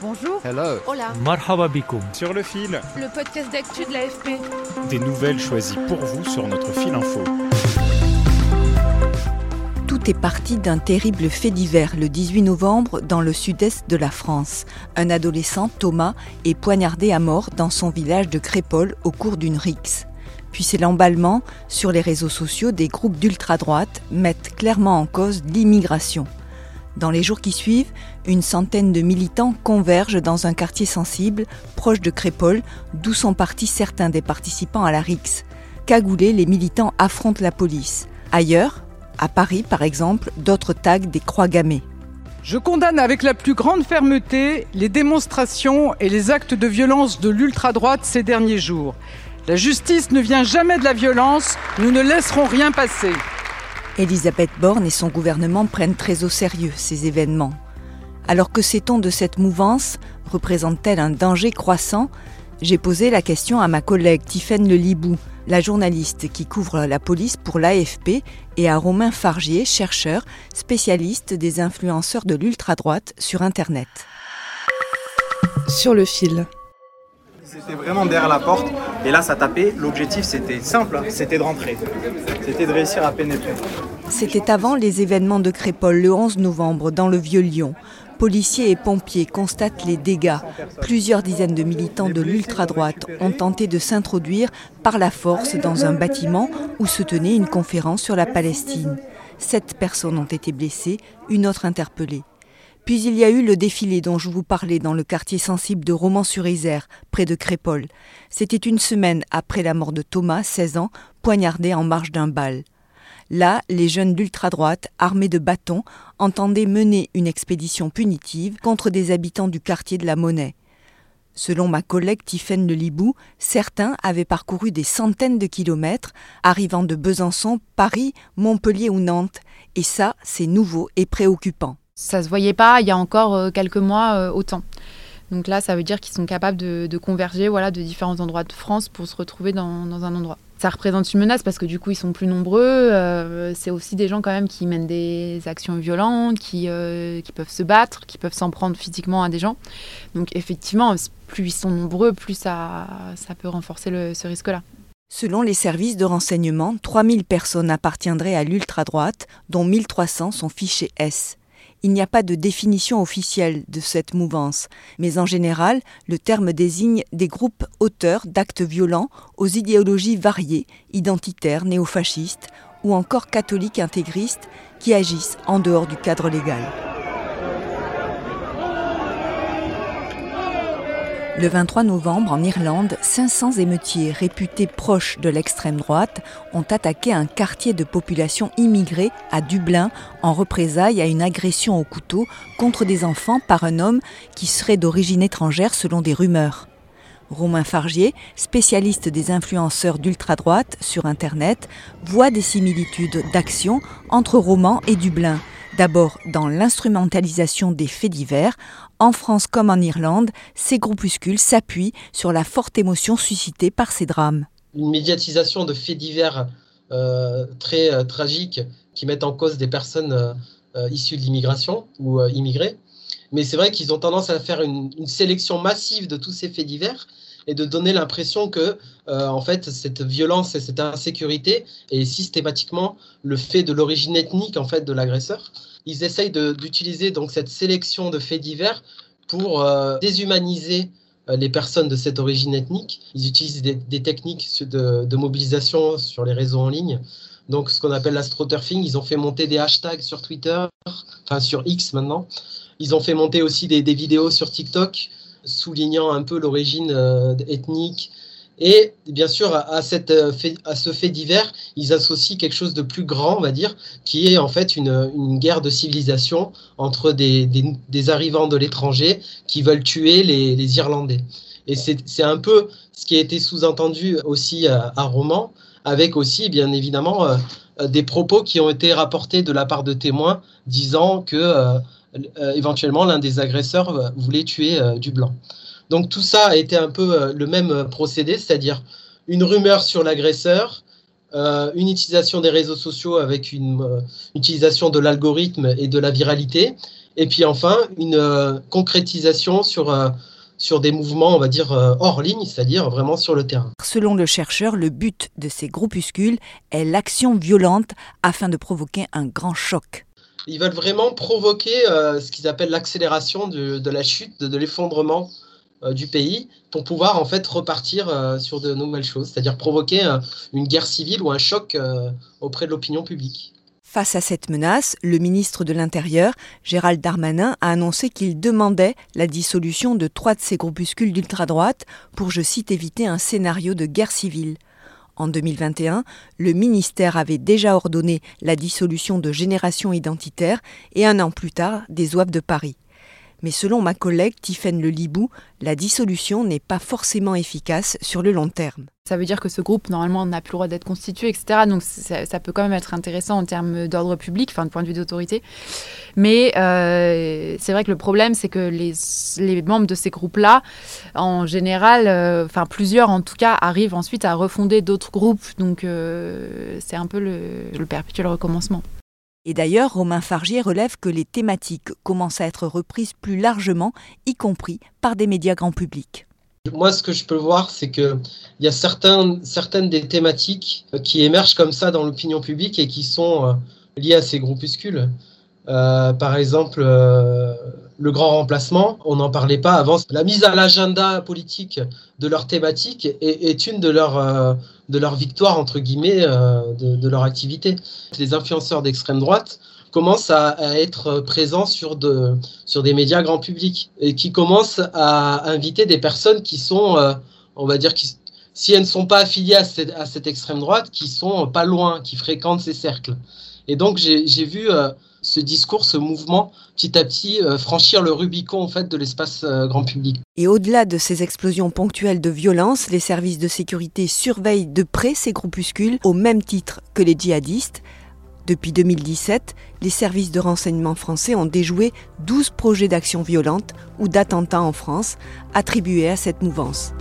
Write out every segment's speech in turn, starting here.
Bonjour. Hello. Hola. Marhaba sur le fil. Le podcast d'actu de l'AFP. Des nouvelles choisies pour vous sur notre fil info. Tout est parti d'un terrible fait divers le 18 novembre dans le sud-est de la France. Un adolescent, Thomas, est poignardé à mort dans son village de Crépole au cours d'une rixe. Puis c'est l'emballement. Sur les réseaux sociaux, des groupes d'ultra-droite mettent clairement en cause l'immigration. Dans les jours qui suivent, une centaine de militants convergent dans un quartier sensible, proche de Crépole, d'où sont partis certains des participants à la rixe. Cagoulés, les militants affrontent la police. Ailleurs, à Paris par exemple, d'autres taguent des croix gammées. Je condamne avec la plus grande fermeté les démonstrations et les actes de violence de l'ultra-droite ces derniers jours. La justice ne vient jamais de la violence, nous ne laisserons rien passer. Elisabeth Borne et son gouvernement prennent très au sérieux ces événements. Alors que sait-on de cette mouvance? Représente-t-elle un danger croissant? J'ai posé la question à ma collègue Tiffaine Le Libou, la journaliste qui couvre la police pour l'AFP, et à Romain Fargier, chercheur, spécialiste des influenceurs de l'ultra-droite sur Internet. Sur le fil. C'était vraiment derrière la porte et là ça tapait. L'objectif c'était simple, hein, c'était de rentrer. C'était de réussir à pénétrer. C'était avant les événements de Crépole le 11 novembre dans le Vieux-Lyon. Policiers et pompiers constatent les dégâts. Plusieurs dizaines de militants de l'ultra-droite ont tenté de s'introduire par la force dans un bâtiment où se tenait une conférence sur la Palestine. Sept personnes ont été blessées, une autre interpellée. Puis il y a eu le défilé dont je vous parlais dans le quartier sensible de Romans-sur-Isère, près de Crépole. C'était une semaine après la mort de Thomas, 16 ans, poignardé en marge d'un bal. Là, les jeunes d'ultra-droite, armés de bâtons, entendaient mener une expédition punitive contre des habitants du quartier de la Monnaie. Selon ma collègue Tiffaine Le Libou, certains avaient parcouru des centaines de kilomètres, arrivant de Besançon, Paris, Montpellier ou Nantes. Et ça, c'est nouveau et préoccupant. Ça se voyait pas il y a encore euh, quelques mois euh, autant. Donc là, ça veut dire qu'ils sont capables de, converger voilà, de différents endroits de France pour se retrouver dans, un endroit. Ça représente une menace parce que du coup, ils sont plus nombreux. Euh, c'est aussi des gens quand même qui mènent des actions violentes, qui, peuvent se battre, qui peuvent s'en prendre physiquement à des gens. Donc effectivement, plus ils sont nombreux, plus ça, peut renforcer ce risque-là. Selon les services de renseignement, 3000 personnes appartiendraient à l'ultra-droite, dont 1300 sont fichés S. Il n'y a pas de définition officielle de cette mouvance, mais en général, le terme désigne des groupes auteurs d'actes violents aux idéologies variées, identitaires, néofascistes ou encore catholiques intégristes qui agissent en dehors du cadre légal. Le 23 novembre, en Irlande, 500 émeutiers réputés proches de l'extrême droite ont attaqué un quartier de population immigrée à Dublin en représailles à une agression au couteau contre des enfants par un homme qui serait d'origine étrangère selon des rumeurs. Romain Fargier, spécialiste des influenceurs d'ultra-droite sur Internet, voit des similitudes d'action entre Roman et Dublin. D'abord dans l'instrumentalisation des faits divers, en France comme en Irlande, ces groupuscules s'appuient sur la forte émotion suscitée par ces drames. Une médiatisation de faits divers euh, très euh, tragiques qui mettent en cause des personnes euh, issues de l'immigration ou immigrées. Mais c'est vrai qu'ils ont tendance à faire une, une, sélection massive de tous ces faits divers et de donner l'impression que en fait cette violence et cette insécurité est systématiquement le fait de l'origine ethnique en fait de l'agresseur ils essayent d'utiliser donc cette sélection de faits divers pour euh, déshumaniser euh, les personnes de cette origine ethnique. Ils utilisent des, des techniques de, de, mobilisation sur les réseaux en ligne. Donc, ce qu'on appelle l'astroturfing. Ils ont fait monter des hashtags sur Twitter, enfin sur X maintenant. Ils ont fait monter aussi des, des vidéos sur TikTok, soulignant un peu l'origine euh, ethnique Et bien sûr, à, cette, euh, à ce fait divers, ils associent quelque chose de plus grand, on va dire, qui est en fait une, une guerre de civilisation entre des, des, arrivants de l'étranger qui veulent tuer les, les Irlandais. Et c'est un peu ce qui a été sous-entendu aussi à, à, Roman, avec aussi, bien évidemment, euh, des propos qui ont été rapportés de la part de témoins disant que euh, euh éventuellement l'un des agresseurs voulait tuer du blanc. Donc tout ça a été un peu euh, le même euh, procédé, c'est-à-dire une rumeur sur l'agresseur, euh, une utilisation des réseaux sociaux avec une euh, utilisation de l'algorithme et de la viralité, et puis enfin une euh, concrétisation sur, euh, sur des mouvements, on va dire, hors ligne, c'est-à-dire vraiment sur le terrain. Selon le chercheur, le but de ces groupuscules est l'action violente afin de provoquer un grand choc. Ils veulent vraiment provoquer ce qu'ils appellent l'accélération de, la chute, de, l'effondrement euh, du pays pour pouvoir en fait repartir euh, sur de nouvelles choses, c'est-à-dire provoquer euh, une guerre civile ou un choc auprès de l'opinion publique. Face à cette menace, le ministre de l'Intérieur, Gérald Darmanin, a annoncé qu'il demandait la dissolution de trois de ces groupuscules d'ultra-droite pour, je cite, éviter un scénario de guerre civile. En 2021, le ministère avait déjà ordonné la dissolution de Génération Identitaire et un an plus tard des OAF de Paris. Mais selon ma collègue Tiffaine Le Libou, la dissolution n'est pas forcément efficace sur le long terme. Ça veut dire que ce groupe, normalement, n'a plus le droit d'être constitué, etc. Donc ça, peut quand même être intéressant en termes d'ordre public, enfin de point de vue d'autorité. Mais euh, c'est vrai que le problème, c'est que les, les, membres de ces groupes-là, en général, euh, enfin plusieurs en tout cas, arrivent ensuite à refonder d'autres groupes. Donc euh, c'est un peu le, le perpétuel recommencement. Et d'ailleurs, Romain Fargier relève que les thématiques commencent à être reprises plus largement, y compris par des médias grand public. Moi, ce que je peux voir, c'est qu'il y a certaines des thématiques qui émergent comme ça dans l'opinion publique et qui sont euh, liées à ces groupuscules. Euh, par exemple, euh, le grand remplacement, on n'en parlait pas avant. La mise à l'agenda politique de leur thématique est, est une de leurs euh, victoires, entre guillemets, euh, de, leur activité. Les influenceurs d'extrême droite commencent à, être présents sur, de, sur des médias grand public et qui commencent à inviter des personnes qui sont, euh, on va dire, qui, si elles ne sont pas affiliées à cette, à cette extrême droite, qui sont pas loin, qui fréquentent ces cercles. Et donc j'ai vu ce discours, ce mouvement, petit à petit euh, franchir le Rubicon en fait de l'espace euh, grand public. Et au-delà de ces explosions ponctuelles de violence, les services de sécurité surveillent de près ces groupuscules au même titre que les djihadistes. Depuis 2017, les services de renseignement français ont déjoué 12 projets d'action violente ou d'attentats en France attribués à cette mouvance.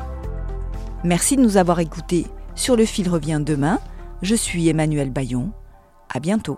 Merci de nous avoir écoutés. Sur le fil revient demain. Je suis Emmanuel Bayon. À bientôt.